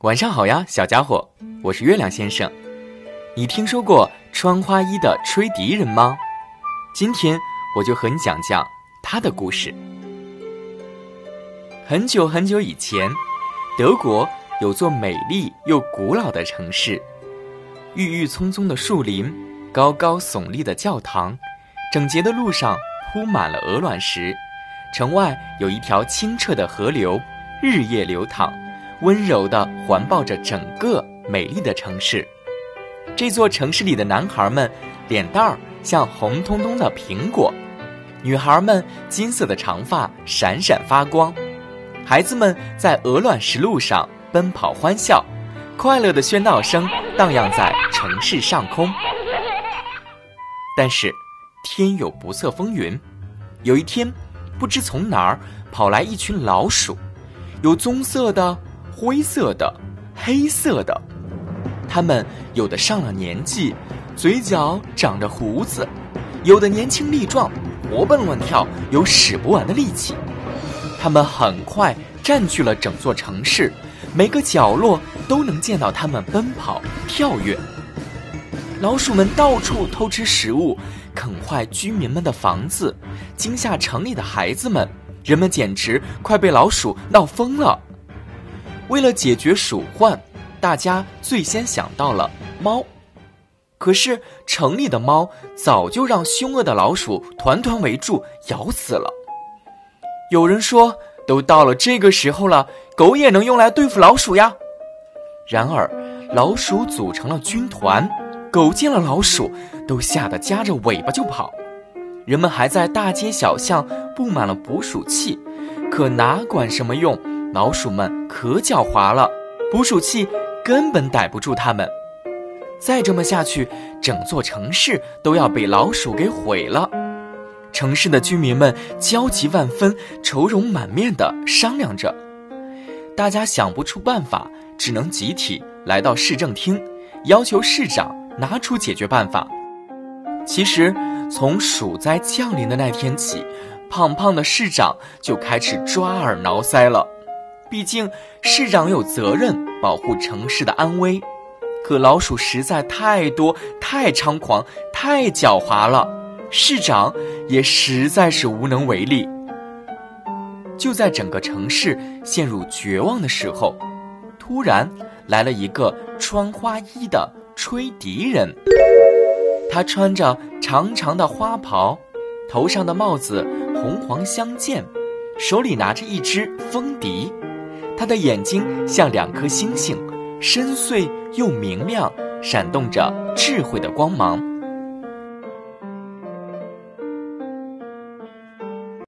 晚上好呀，小家伙，我是月亮先生。你听说过穿花衣的吹笛人吗？今天我就和你讲讲他的故事。很久很久以前，德国有座美丽又古老的城市，郁郁葱葱的树林，高高耸立的教堂，整洁的路上铺满了鹅卵石。城外有一条清澈的河流，日夜流淌，温柔地环抱着整个美丽的城市。这座城市里的男孩们脸蛋儿像红彤彤的苹果，女孩们金色的长发闪闪发光，孩子们在鹅卵石路上奔跑欢笑，快乐的喧闹声荡漾在城市上空。但是，天有不测风云，有一天。不知从哪儿跑来一群老鼠，有棕色的、灰色的、黑色的。它们有的上了年纪，嘴角长着胡子；有的年轻力壮，活蹦乱跳，有使不完的力气。它们很快占据了整座城市，每个角落都能见到它们奔跑、跳跃。老鼠们到处偷吃食物。啃坏居民们的房子，惊吓城里的孩子们，人们简直快被老鼠闹疯了。为了解决鼠患，大家最先想到了猫。可是城里的猫早就让凶恶的老鼠团团围住，咬死了。有人说，都到了这个时候了，狗也能用来对付老鼠呀。然而，老鼠组成了军团。狗见了老鼠，都吓得夹着尾巴就跑。人们还在大街小巷布满了捕鼠器，可哪管什么用，老鼠们可狡猾了，捕鼠器根本逮不住它们。再这么下去，整座城市都要被老鼠给毁了。城市的居民们焦急万分，愁容满面地商量着。大家想不出办法，只能集体来到市政厅，要求市长。拿出解决办法。其实，从鼠灾降临的那天起，胖胖的市长就开始抓耳挠腮了。毕竟，市长有责任保护城市的安危。可老鼠实在太多、太猖狂、太狡猾了，市长也实在是无能为力。就在整个城市陷入绝望的时候，突然来了一个穿花衣的。吹笛人，他穿着长长的花袍，头上的帽子红黄相间，手里拿着一支风笛，他的眼睛像两颗星星，深邃又明亮，闪动着智慧的光芒。